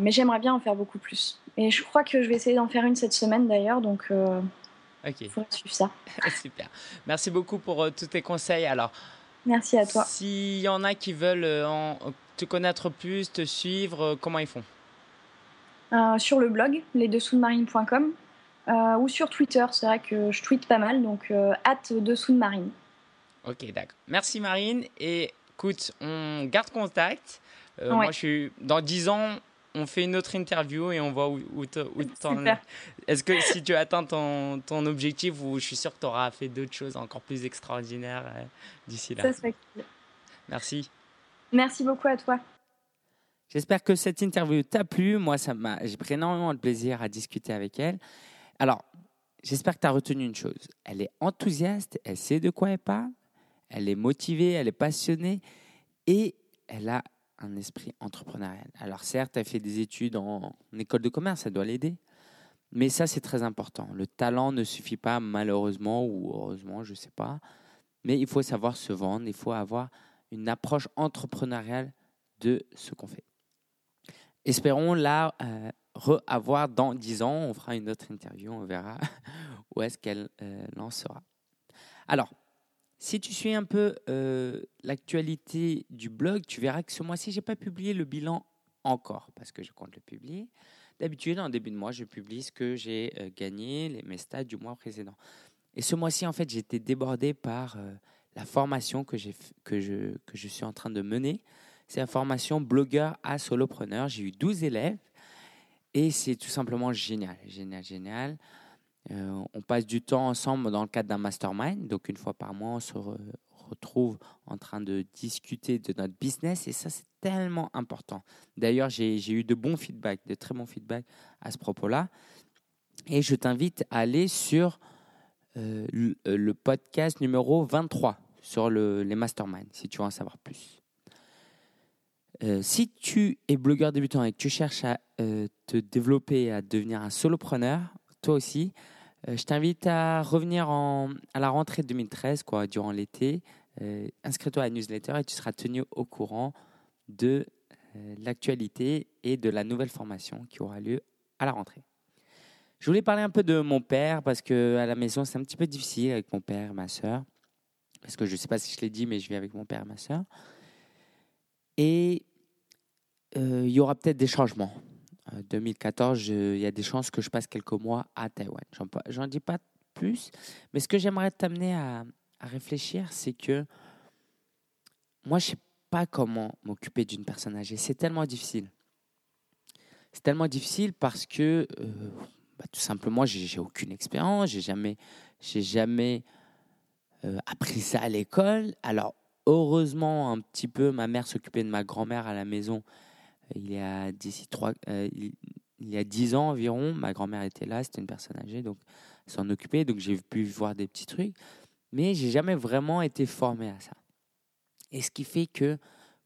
mais j'aimerais bien en faire beaucoup plus. Et je crois que je vais essayer d'en faire une cette semaine d'ailleurs, donc il faudra suivre ça. Super. Merci beaucoup pour tous tes conseils. Alors, Merci à toi. S'il y en a qui veulent en, te connaître plus, te suivre, comment ils font? Sur le blog, lesdessous-de-marine.com euh, ou sur Twitter. C'est vrai que je tweete pas mal, donc euh, hâte dessous de Marine. Ok, d'accord. Merci Marine. Et écoute, on garde contact. Euh, moi, je suis dans 10 ans, on fait une autre interview et on voit où, où t'en es. Est-ce que si tu atteins ton, ton objectif, ou je suis sûr que tu auras fait d'autres choses encore plus extraordinaires d'ici là. Ça serait cool. Merci. Merci beaucoup à toi. J'espère que cette interview t'a plu. Moi, ça m'a, j'ai pris énormément de plaisir à discuter avec elle. Alors, j'espère que tu as retenu une chose. Elle est enthousiaste, elle sait de quoi elle parle, elle est motivée, elle est passionnée et elle a un esprit entrepreneurial. Alors certes, elle fait des études en, école de commerce, ça doit l'aider. Mais ça, c'est très important. Le talent ne suffit pas, malheureusement ou heureusement, je ne sais pas. Mais il faut savoir se vendre, il faut avoir une approche entrepreneuriale de ce qu'on fait. Espérons là euh, avoir dans 10 ans. On fera une autre interview, on verra où est-ce qu'elle euh, lancera. Alors, si tu suis un peu euh, l'actualité du blog, tu verras que ce mois-ci, je n'ai pas publié le bilan encore parce que je compte le publier. D'habitude, en début de mois, je publie ce que j'ai euh, gagné, les, mes stats du mois précédent. Et ce mois-ci, en fait, été débordé par la formation que, que, je, que je suis en train de mener. C'est la formation blogueur à solopreneur. J'ai eu 12 élèves et c'est tout simplement génial, génial, génial. Euh, on passe du temps ensemble dans le cadre d'un mastermind. Donc, une fois par mois, on se retrouve en train de discuter de notre business. Et ça, c'est tellement important. D'ailleurs, j'ai eu de bons feedbacks, de très bons feedbacks à ce propos-là. Et je t'invite à aller sur euh, le, podcast numéro 23 sur le, les masterminds, si tu veux en savoir plus. Euh, si tu es blogueur débutant et que tu cherches à euh, te développer, à devenir un solopreneur, toi aussi, euh, je t'invite à revenir en, à la rentrée 2013, quoi, durant l'été. Inscris-toi à la newsletter et tu seras tenu au courant de l'actualité et de la nouvelle formation qui aura lieu à la rentrée. Je voulais parler un peu de mon père parce que à la maison c'est un petit peu difficile avec mon père et ma soeur. Parce que je ne sais pas si je l'ai dit, mais je vis avec mon père et ma soeur. Et euh, il y aura peut-être des changements. 2014, il y a des chances que je passe quelques mois à Taïwan. J'en dis pas plus, mais ce que j'aimerais t'amener à, réfléchir, c'est que moi, je sais pas comment m'occuper d'une personne âgée. C'est tellement difficile. C'est tellement difficile parce que, euh, bah, tout simplement, j'ai aucune expérience, j'ai jamais, jamais euh, appris ça à l'école. Alors, heureusement, un petit peu, ma mère s'occupait de ma grand-mère à la maison il y a d'ici trois, euh, il, y a dix ans environ, ma grand-mère était là, c'était une personne âgée, donc s'en occupait, donc j'ai pu voir des petits trucs, mais j'ai jamais vraiment été formé à ça. Et ce qui fait que,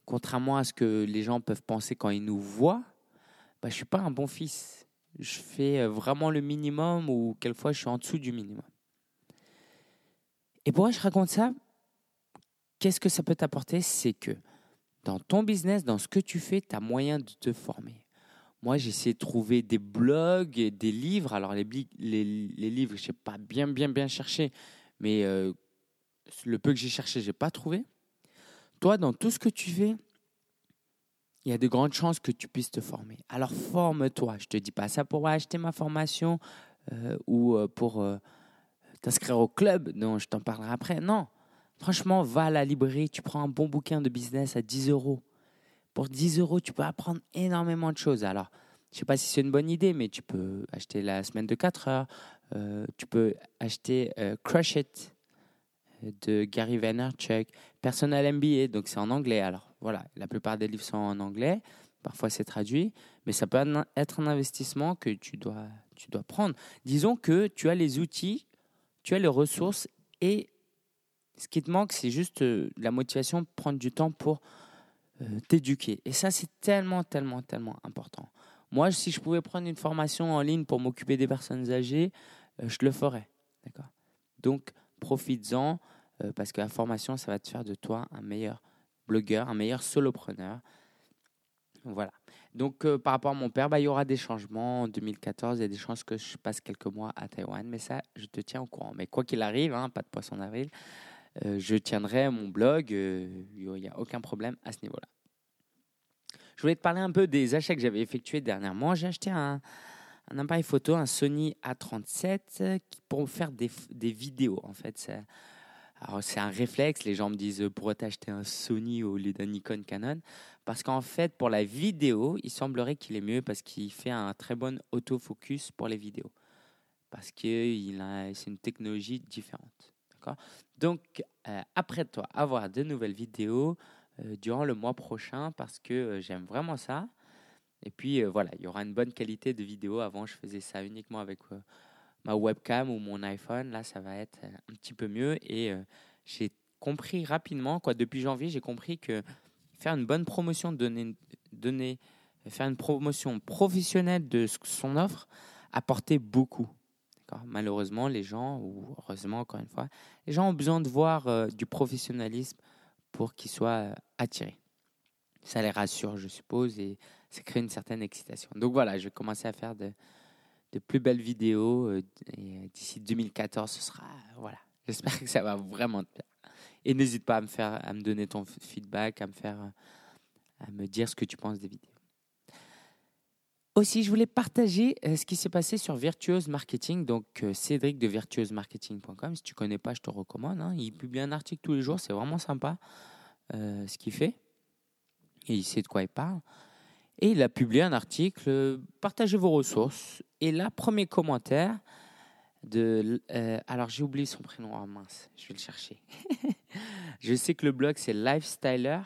contrairement à ce que les gens peuvent penser quand ils nous voient, bah, je suis pas un bon fils. Je fais euh, vraiment le minimum ou quelquefois je suis en dessous du minimum. Et pourquoi je raconte ça? Qu'est-ce que ça peut t'apporter? C'est que dans ton business, dans ce que tu fais, tu as moyen de te former. Moi, j'ai de trouver des blogs, des livres. Alors, les, livres, je n'ai pas bien, bien, bien cherché, mais euh, le peu que j'ai cherché, je n'ai pas trouvé. Toi, dans tout ce que tu fais, il y a de grandes chances que tu puisses te former. Alors, forme-toi. Je ne te dis pas ça pour acheter ma formation euh, ou euh, pour t'inscrire au club. Non, je t'en parlerai après. Non. Franchement, va à la librairie, tu prends un bon bouquin de business à 10 euros. Pour 10 euros, tu peux apprendre énormément de choses. Alors, je ne sais pas si c'est une bonne idée, mais tu peux acheter la semaine de 4 heures. Euh, tu peux acheter euh, Crush It euh, de Gary Vaynerchuk, Personal MBA, donc c'est en anglais. Alors voilà, la plupart des livres sont en anglais. Parfois c'est traduit, mais ça peut être un investissement que tu dois, tu dois prendre. Disons que tu as les outils, tu as les ressources et ce qui te manque, c'est juste euh, la motivation, prendre du temps pour euh, t'éduquer. Et ça, c'est tellement, tellement, tellement important. Moi, si je pouvais prendre une formation en ligne pour m'occuper des personnes âgées, euh, je le ferais. D'accord? Donc, profites-en, parce que la formation, ça va te faire de toi un meilleur blogueur, un meilleur solopreneur. Voilà. Donc, par rapport à mon père, bah, il y aura des changements en 2014. Il y a des chances que je passe quelques mois à Taïwan. Mais ça, je te tiens au courant. Mais quoi qu'il arrive, hein, pas de poisson d'avril, je tiendrai mon blog. Euh, il n'y a aucun problème à ce niveau-là. Je voulais te parler un peu des achats que j'avais effectués dernièrement. J'ai acheté un, appareil photo, un Sony A37, pour faire des, vidéos. En fait, c'est un réflexe, les gens me disent euh, pourquoi t'acheter un Sony au lieu d'un Nikon Canon? Parce qu'en fait, pour la vidéo, il semblerait qu'il est mieux parce qu'il fait un très bon autofocus pour les vidéos. Parce que c'est une technologie différente. Donc, euh, après toi, avoir de nouvelles vidéos euh, durant le mois prochain parce que j'aime vraiment ça. Et puis voilà, il y aura une bonne qualité de vidéo. Avant, je faisais ça uniquement avec ma webcam ou mon iPhone, là, ça va être un petit peu mieux. Et euh, j'ai compris rapidement, quoi, depuis janvier, j'ai compris que faire une bonne promotion, donner, faire une promotion professionnelle de son offre apportait beaucoup. Malheureusement, les gens, ou heureusement encore une fois, les gens ont besoin de voir euh, du professionnalisme pour qu'ils soient euh, attirés. Ça les rassure, je suppose, et ça crée une certaine excitation. Donc voilà, je vais commencer à faire de, plus belles vidéos. Euh, d'ici 2014, ce sera. Voilà. J'espère que ça va vraiment te plaire. Et n'hésite pas à me, faire, à me donner ton feedback, à me, faire, à me dire ce que tu penses des vidéos. Aussi, je voulais partager euh, ce qui s'est passé sur Virtuose Marketing. Donc, euh, Cédric de virtuosemarketing.com. Si tu ne connais pas, je te recommande. Hein. Il publie un article tous les jours. C'est vraiment sympa ce qu'il fait. Et il sait de quoi il parle. Et il a publié un article, partagez vos ressources. Et là, premier commentaire de... Euh, alors j'ai oublié son prénom, oh mince, je vais le chercher. je sais que le blog c'est Lifestyler.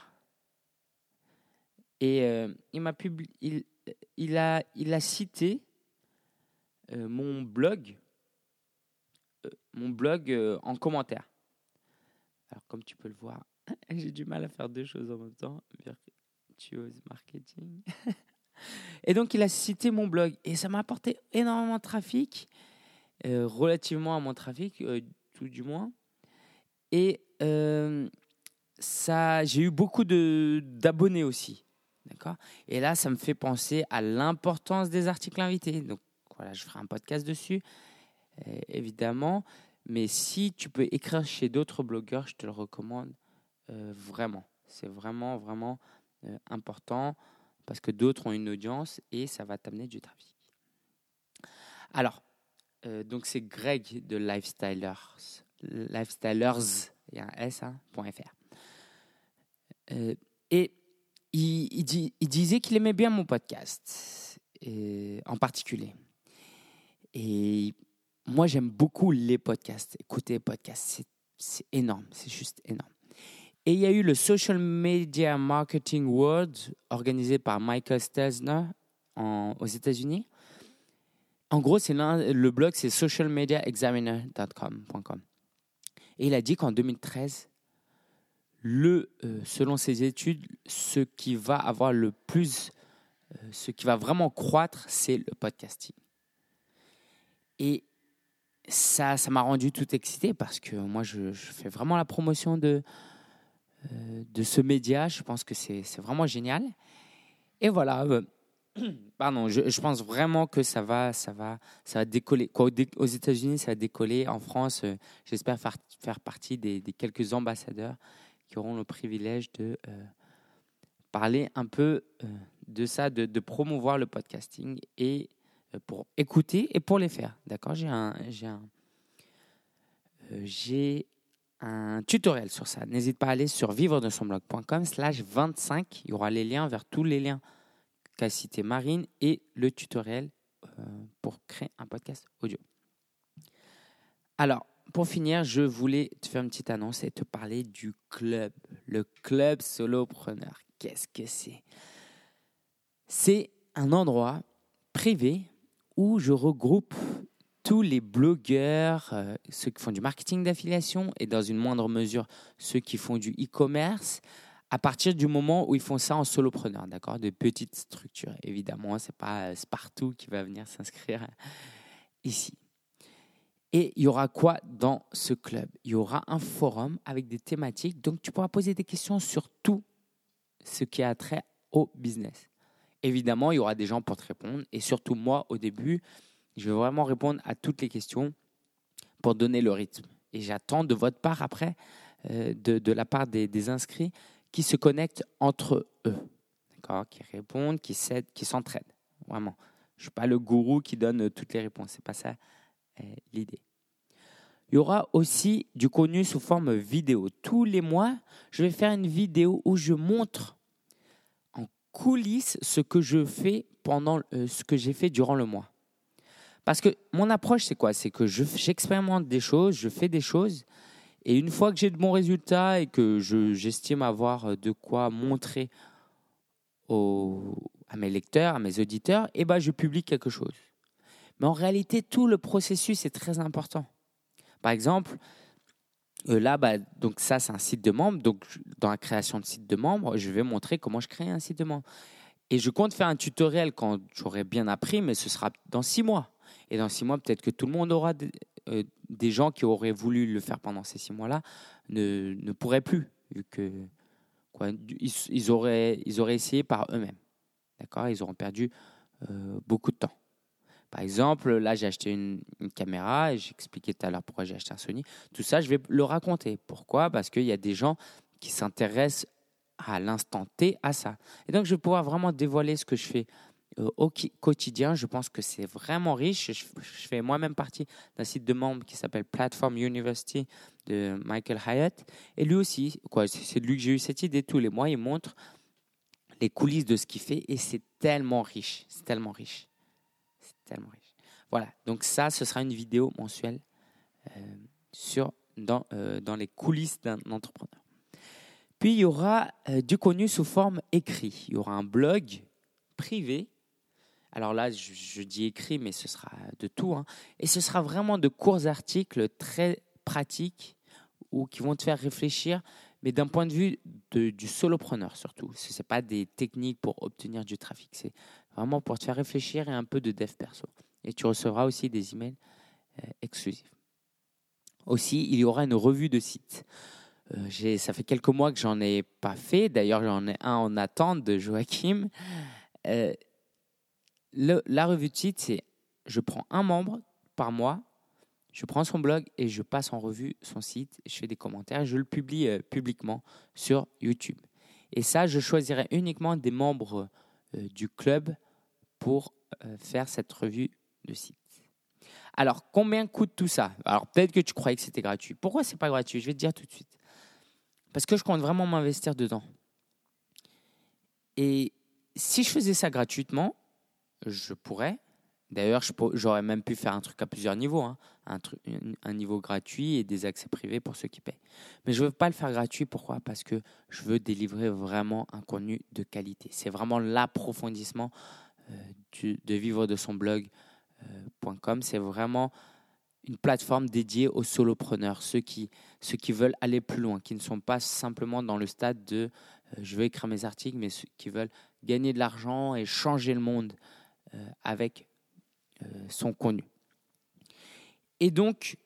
Et euh, il m'a publié, il, a, il a cité euh, mon blog, mon blog en commentaire. Alors comme tu peux le voir, j'ai du mal à faire deux choses en même temps. Marketing. et donc, il a cité mon blog. Et ça m'a apporté énormément de trafic, euh, relativement à mon trafic, euh, tout du moins. Et euh, ça, j'ai eu beaucoup d'abonnés aussi. D'accord? Et là, ça me fait penser à l'importance des articles invités. Donc, voilà, je ferai un podcast dessus, évidemment. Mais si tu peux écrire chez d'autres blogueurs, je te le recommande vraiment. C'est vraiment, vraiment euh, important parce que d'autres ont une audience et ça va t'amener du trafic. Alors, euh, donc c'est Greg de Lifestylers, Lifestylers, il y a un S, hein, .fr. Euh, et il, disait qu'il aimait bien mon podcast, en particulier. Et moi, j'aime beaucoup les podcasts. Écouter les podcasts, c'est énorme, c'est juste énorme. Et il y a eu le Social Media Marketing World organisé par Michael Stelzner aux États-Unis. En gros, c'est le blog, c'est socialmediaexaminer.com. Et il a dit qu'en 2013, le, euh, selon ses études, ce qui va avoir le plus, euh, ce qui va vraiment croître, c'est le podcasting. Et ça, ça m'a rendu tout excité parce que moi, je fais vraiment la promotion de, euh, de ce média. Je pense que c'est vraiment génial. Et voilà. Pardon, je, pense vraiment que ça va, ça va, ça va décoller. aux États-Unis, ça va décoller. En France, j'espère faire, faire partie des, quelques ambassadeurs qui auront le privilège de parler un peu de ça, de, promouvoir le podcasting et pour écouter et pour les faire. D'accord? J'ai un, un, j'ai un tutoriel sur ça. N'hésite pas à aller sur vivre de son blog.com slash 25. Il y aura les liens vers tous les liens qu'a cité Marine et le tutoriel euh, pour créer un podcast audio. Alors, pour finir, je voulais te faire une petite annonce et te parler du club, le club solopreneur. Qu'est-ce que c'est? C'est un endroit privé où je regroupe tous les blogueurs, euh, ceux qui font du marketing d'affiliation et dans une moindre mesure ceux qui font du e-commerce, à partir du moment où ils font ça en solopreneur, d'accord? De petites structures. Évidemment, ce n'est pas euh, partout qui va venir s'inscrire ici. Et il y aura quoi dans ce club? Il y aura un forum avec des thématiques. Donc, tu pourras poser des questions sur tout ce qui a trait au business. Évidemment, il y aura des gens pour te répondre. Et surtout, moi, au début, je vais vraiment répondre à toutes les questions pour donner le rythme. Et j'attends de votre part après, euh, de, la part des, inscrits, qui se connectent entre eux, d'accord, qui répondent, qui s'aident, qui s'entraident. Vraiment. Je ne suis pas le gourou qui donne toutes les réponses. C'est pas ça l'idée. Il y aura aussi du contenu sous forme vidéo. Tous les mois, je vais faire une vidéo où je montre en coulisses ce que je fais pendant euh, ce que j'ai fait durant le mois. Parce que mon approche, c'est quoi? C'est que j'expérimente des choses, je fais des choses, et une fois que j'ai de bons résultats et que j'estime avoir de quoi montrer à mes lecteurs, à mes auditeurs, eh ben, je publie quelque chose. Mais en réalité, tout le processus est très important. Par exemple, euh, là, bah, donc ça, c'est un site de membre. Donc, dans la création de site de membre, je vais montrer comment je crée un site de membre. Et je compte faire un tutoriel quand j'aurai bien appris, mais ce sera dans six mois. Et dans six mois, peut-être que tout le monde aura des, euh, gens qui auraient voulu le faire pendant ces six mois-là ne, ne pourraient plus, vu que ils, auraient, ils auraient essayé par eux-mêmes. D'accord? Ils auront perdu euh, beaucoup de temps. Par exemple, là, j'ai acheté une, caméra et j'expliquais tout à l'heure pourquoi j'ai acheté un Sony. Tout ça, je vais le raconter. Pourquoi? Parce qu'il y a des gens qui s'intéressent à l'instant T à ça. Et donc, je vais pouvoir vraiment dévoiler ce que je fais euh, au quotidien. Je pense que c'est vraiment riche. Je, fais moi-même partie d'un site de membres qui s'appelle Platform University de Michael Hyatt. Et lui aussi, quoi, c'est lui que j'ai eu cette idée. Tous les mois, il montre les coulisses de ce qu'il fait et c'est tellement riche. C'est tellement riche tellement riche. Voilà, donc ça, ce sera une vidéo mensuelle euh, sur, dans, euh, dans les coulisses d'un entrepreneur. Puis il y aura euh, du contenu sous forme écrit. Il y aura un blog privé. Alors là, je, dis écrit, mais ce sera de tout. Hein. Et ce sera vraiment de courts articles très pratiques ou qui vont te faire réfléchir, mais d'un point de vue du solopreneur surtout. Ce n'est pas des techniques pour obtenir du trafic, c'est vraiment pour te faire réfléchir et un peu de dev perso. Et tu recevras aussi des emails euh, exclusifs. Aussi, il y aura une revue de site. Euh, ça fait quelques mois que j'en ai pas fait. D'ailleurs, j'en ai un en attente de Joachim. Euh, la revue de site, c'est je prends un membre par mois, je prends son blog et je passe en revue son site, je fais des commentaires, je le publie publiquement sur YouTube. Et ça, je choisirai uniquement des membres euh, du club pour euh, faire cette revue de site. Alors, combien coûte tout ça? Alors, peut-être que tu croyais que c'était gratuit. Pourquoi c'est pas gratuit? Je vais te dire tout de suite. Parce que je compte vraiment m'investir dedans. Et si je faisais ça gratuitement, je pourrais. D'ailleurs, j'aurais même pu faire un truc à plusieurs niveaux. Hein. Un, un, niveau gratuit et des accès privés pour ceux qui paient. Mais je ne veux pas le faire gratuit. Pourquoi? Parce que je veux délivrer vraiment un contenu de qualité. C'est vraiment l'approfondissement euh, de vivre de son blog.com. Euh, C'est vraiment une plateforme dédiée aux solopreneurs, ceux qui, ceux qui veulent aller plus loin, qui ne sont pas simplement dans le stade de euh, je veux écrire mes articles, mais ceux qui veulent gagner de l'argent et changer le monde avec son contenu. Et donc,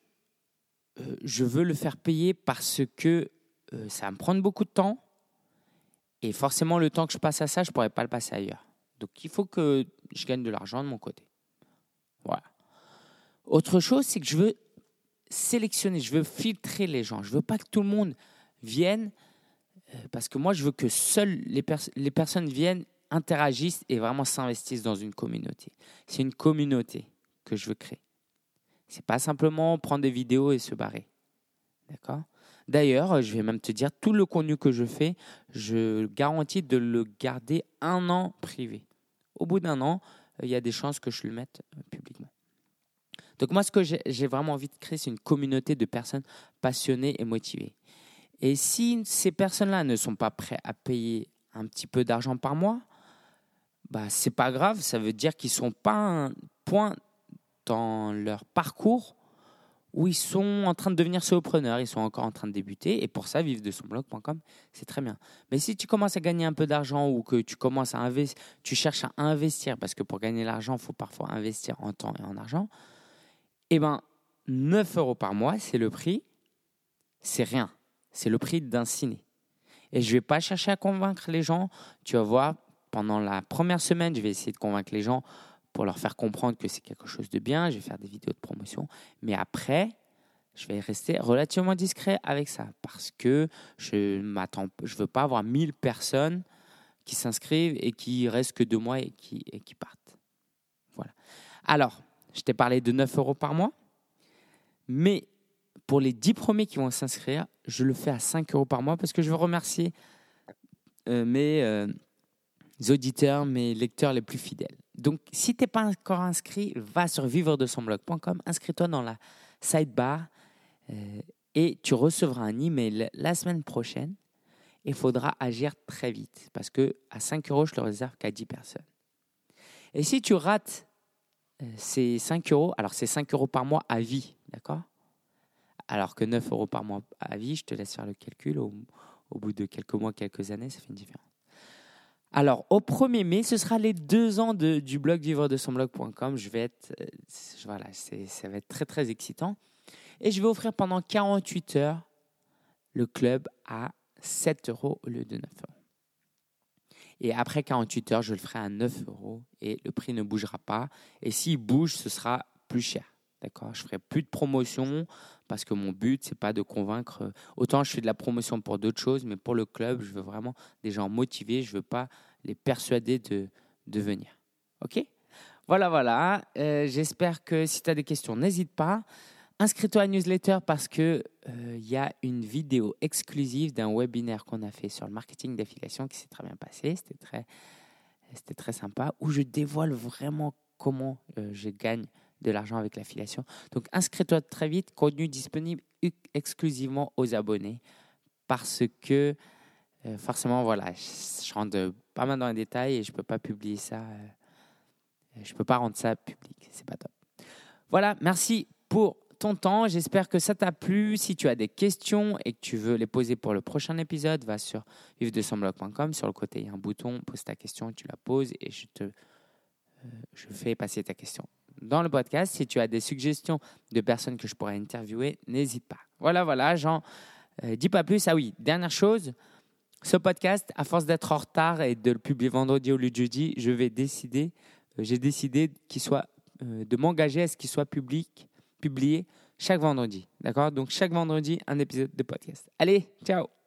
je veux le faire payer parce que ça va me prendre beaucoup de temps. Et forcément, le temps que je passe à ça, je ne pourrais pas le passer ailleurs. Donc, il faut que je gagne de l'argent de mon côté. Voilà. Autre chose, c'est que je veux sélectionner, je veux filtrer les gens. Je veux pas que tout le monde vienne, parce que moi, je veux que seules les, les personnes viennent interagissent et vraiment s'investissent dans une communauté. C'est une communauté que je veux créer. C'est pas simplement prendre des vidéos et se barrer. D'accord? D'ailleurs, je vais même te dire, tout le contenu que je fais, je garantis de le garder un an privé. Au bout d'un an, il y a des chances que je le mette euh, publiquement. Donc moi, ce que j'ai vraiment envie de créer, c'est une communauté de personnes passionnées et motivées. Et si ces personnes-là ne sont pas prêtes à payer un petit peu d'argent par mois, bah, c'est pas grave, ça veut dire qu'ils sont pas un point dans leur parcours où ils sont en train de devenir solopreneurs, ils sont encore en train de débuter, et pour ça, vivre de son blog.com, c'est très bien. Mais si tu commences à gagner un peu d'argent ou que tu commences à investir, tu cherches à investir, parce que pour gagner l'argent, il faut parfois investir en temps et en argent, eh ben, 9 euros par mois, c'est le prix, c'est rien. C'est le prix d'un ciné. Et je ne vais pas chercher à convaincre les gens, tu vas voir, pendant la première semaine, je vais essayer de convaincre les gens pour leur faire comprendre que c'est quelque chose de bien. Je vais faire des vidéos de promotion. Mais après, je vais rester relativement discret avec ça parce que je m'attends, je veux pas avoir 1000 personnes qui s'inscrivent et qui restent que deux mois et qui, partent. Voilà. Alors, je t'ai parlé de 9 euros par mois, mais pour les 10 premiers qui vont s'inscrire, je le fais à 5 euros par mois parce que je veux remercier euh, mes euh, auditeurs, mes lecteurs les plus fidèles. Donc, si tu n'es pas encore inscrit, va sur vivre de son blog.com, inscris-toi dans la sidebar euh, et tu recevras un email la semaine prochaine. Il faudra agir très vite parce que à 5 euros, je le réserve qu'à 10 personnes. Et si tu rates euh, ces 5 euros, alors c'est 5 euros par mois à vie, d'accord? Alors que 9 euros par mois à vie, je te laisse faire le calcul. Au, au bout de quelques mois, quelques années, ça fait une différence. Alors, au 1er mai, ce sera les deux ans de, du blog vivre de son blog.com. Je vais être, euh, voilà, ça va être très très excitant. Et je vais offrir pendant 48 heures le club à 7 euros au lieu de 9 euros. Et après 48 heures, je le ferai à 9 euros et le prix ne bougera pas. Et s'il bouge, ce sera plus cher. D'accord Je ferai plus de promotion parce que mon but, c'est pas de convaincre. Autant je fais de la promotion pour d'autres choses, mais pour le club, je veux vraiment des gens motivés. Je veux pas les persuader de, de venir. OK? Voilà, voilà. Euh, j'espère que si tu as des questions, n'hésite pas. Inscris-toi à la newsletter parce qu'il euh, y a une vidéo exclusive d'un webinaire qu'on a fait sur le marketing d'affiliation qui s'est très bien passé. C'était très, très sympa où je dévoile vraiment comment euh, je gagne de l'argent avec l'affiliation. Donc inscris-toi très vite, contenu disponible exclusivement aux abonnés parce que euh, forcément, voilà, je, rentre pas mal dans les détails et je ne peux pas publier ça. je ne peux pas rendre ça public. C'est pas top. Voilà, merci pour ton temps. J'espère que ça t'a plu. Si tu as des questions et que tu veux les poser pour le prochain épisode, va sur vivre-de-son-blog.com. Sur le côté, il y a un bouton, pose ta question, tu la poses et je te euh, je fais passer ta question dans le podcast. Si tu as des suggestions de personnes que je pourrais interviewer, n'hésite pas. Voilà, voilà, j'en euh, dis pas plus. Ah oui, dernière chose, ce podcast, à force d'être en retard et de le publier vendredi au lieu de jeudi, je vais décider, euh, j'ai décidé qu'il soit, de m'engager à ce qu'il soit public publié chaque vendredi. D'accord? Donc chaque vendredi, un épisode de podcast. Allez, ciao